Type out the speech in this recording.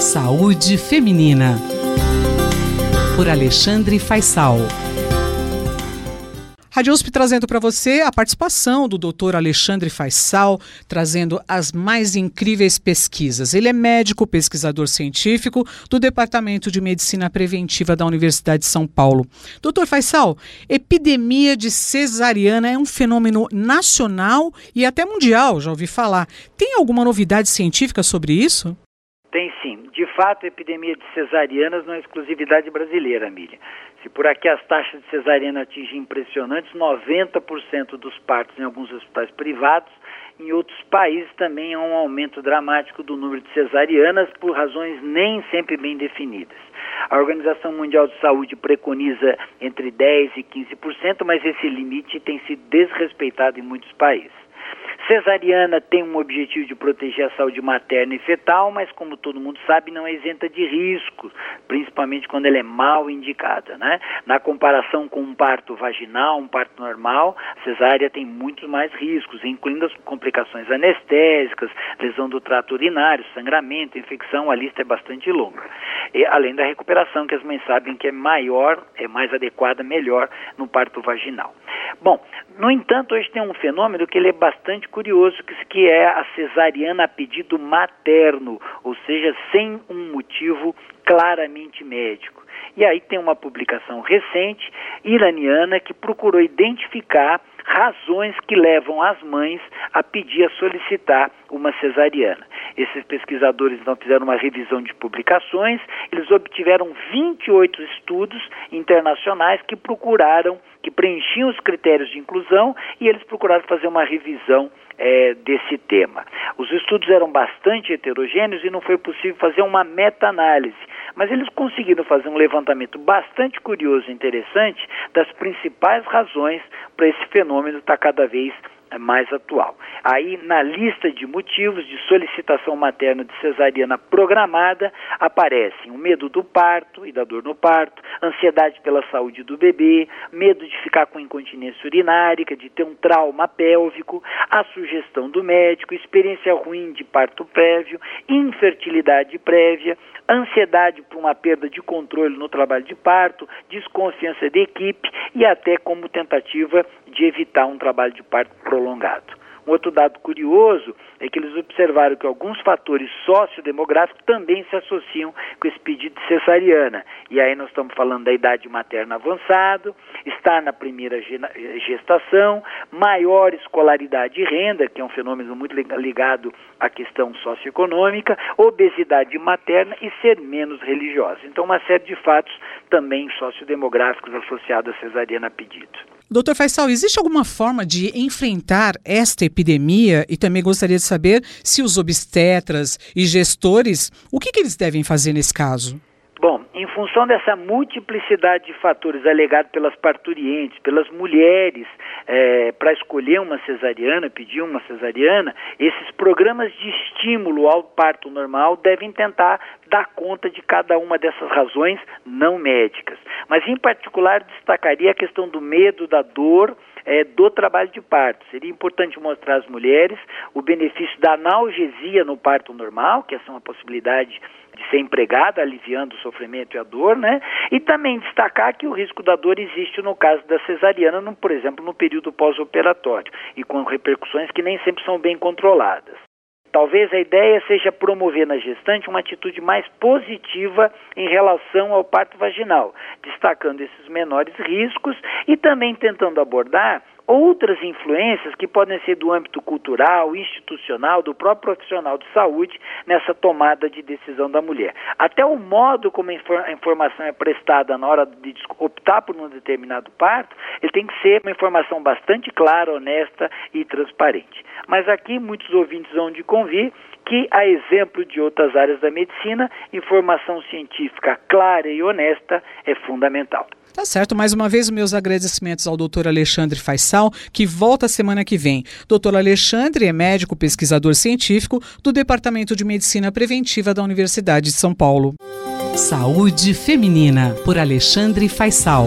Saúde Feminina. Por Alexandre Faisal. Rádio USP trazendo para você a participação do Dr. Alexandre Faisal, trazendo as mais incríveis pesquisas. Ele é médico, pesquisador científico do Departamento de Medicina Preventiva da Universidade de São Paulo. Dr. Faisal, epidemia de cesariana é um fenômeno nacional e até mundial, já ouvi falar. Tem alguma novidade científica sobre isso? De fato, a epidemia de cesarianas não é exclusividade brasileira, Miriam. Se por aqui as taxas de cesariana atingem impressionantes 90% dos partos em alguns hospitais privados, em outros países também há um aumento dramático do número de cesarianas por razões nem sempre bem definidas. A Organização Mundial de Saúde preconiza entre 10% e 15%, mas esse limite tem sido desrespeitado em muitos países. Cesariana tem um objetivo de proteger a saúde materna e fetal, mas como todo mundo sabe, não é isenta de riscos, principalmente quando ela é mal indicada, né? Na comparação com um parto vaginal, um parto normal, a cesárea tem muitos mais riscos, incluindo as complicações anestésicas, lesão do trato urinário, sangramento, infecção, a lista é bastante longa. E, além da recuperação, que as mães sabem que é maior, é mais adequada, melhor no parto vaginal. Bom, no entanto, hoje tem um fenômeno que ele é bastante curioso, que é a cesariana a pedido materno, ou seja, sem um motivo claramente médico. E aí tem uma publicação recente iraniana que procurou identificar razões que levam as mães a pedir, a solicitar uma cesariana. Esses pesquisadores então fizeram uma revisão de publicações, eles obtiveram 28 estudos internacionais que procuraram, que preenchiam os critérios de inclusão e eles procuraram fazer uma revisão é, desse tema. Os estudos eram bastante heterogêneos e não foi possível fazer uma meta-análise, mas eles conseguiram fazer um levantamento bastante curioso e interessante das principais razões para esse fenômeno estar tá cada vez mais atual. Aí, na lista de motivos de solicitação materna de cesariana programada, aparecem o medo do parto e da dor no parto, ansiedade pela saúde do bebê, medo de ficar com incontinência urinária, de ter um trauma pélvico, a sugestão do médico, experiência ruim de parto prévio, infertilidade prévia, ansiedade por uma perda de controle no trabalho de parto, desconfiança da equipe e até como tentativa de evitar um trabalho de parto prolongado. Um outro dado curioso é que eles observaram que alguns fatores sociodemográficos também se associam com esse pedido de cesariana. E aí nós estamos falando da idade materna avançada, estar na primeira gestação, maior escolaridade e renda, que é um fenômeno muito ligado à questão socioeconômica, obesidade materna e ser menos religiosa. Então, uma série de fatos também sociodemográficos associados à cesariana pedido. Doutor Faisal, existe alguma forma de enfrentar esta epidemia? E também gostaria de saber se os obstetras e gestores, o que, que eles devem fazer nesse caso? Bom, em função dessa multiplicidade de fatores alegados pelas parturientes, pelas mulheres, é, para escolher uma cesariana, pedir uma cesariana, esses programas de estímulo ao parto normal devem tentar dar conta de cada uma dessas razões não médicas. Mas, em particular, destacaria a questão do medo, da dor, é, do trabalho de parto. Seria importante mostrar às mulheres o benefício da analgesia no parto normal, que essa é uma possibilidade de ser empregada, aliviando o sofrimento e a dor, né? E também destacar que o risco da dor existe no caso da cesariana, no, por exemplo, no período pós-operatório, e com repercussões que nem sempre são bem controladas. Talvez a ideia seja promover na gestante uma atitude mais positiva em relação ao parto vaginal, destacando esses menores riscos e também tentando abordar outras influências que podem ser do âmbito cultural, institucional, do próprio profissional de saúde nessa tomada de decisão da mulher. Até o modo como a informação é prestada na hora de optar por um determinado parto, ele tem que ser uma informação bastante clara, honesta e transparente. Mas aqui muitos ouvintes vão de convir que, a exemplo de outras áreas da medicina, informação científica clara e honesta é fundamental. Tá certo, mais uma vez meus agradecimentos ao doutor Alexandre Faisal, que volta semana que vem. Doutor Alexandre é médico pesquisador científico do Departamento de Medicina Preventiva da Universidade de São Paulo. Saúde Feminina, por Alexandre Faisal.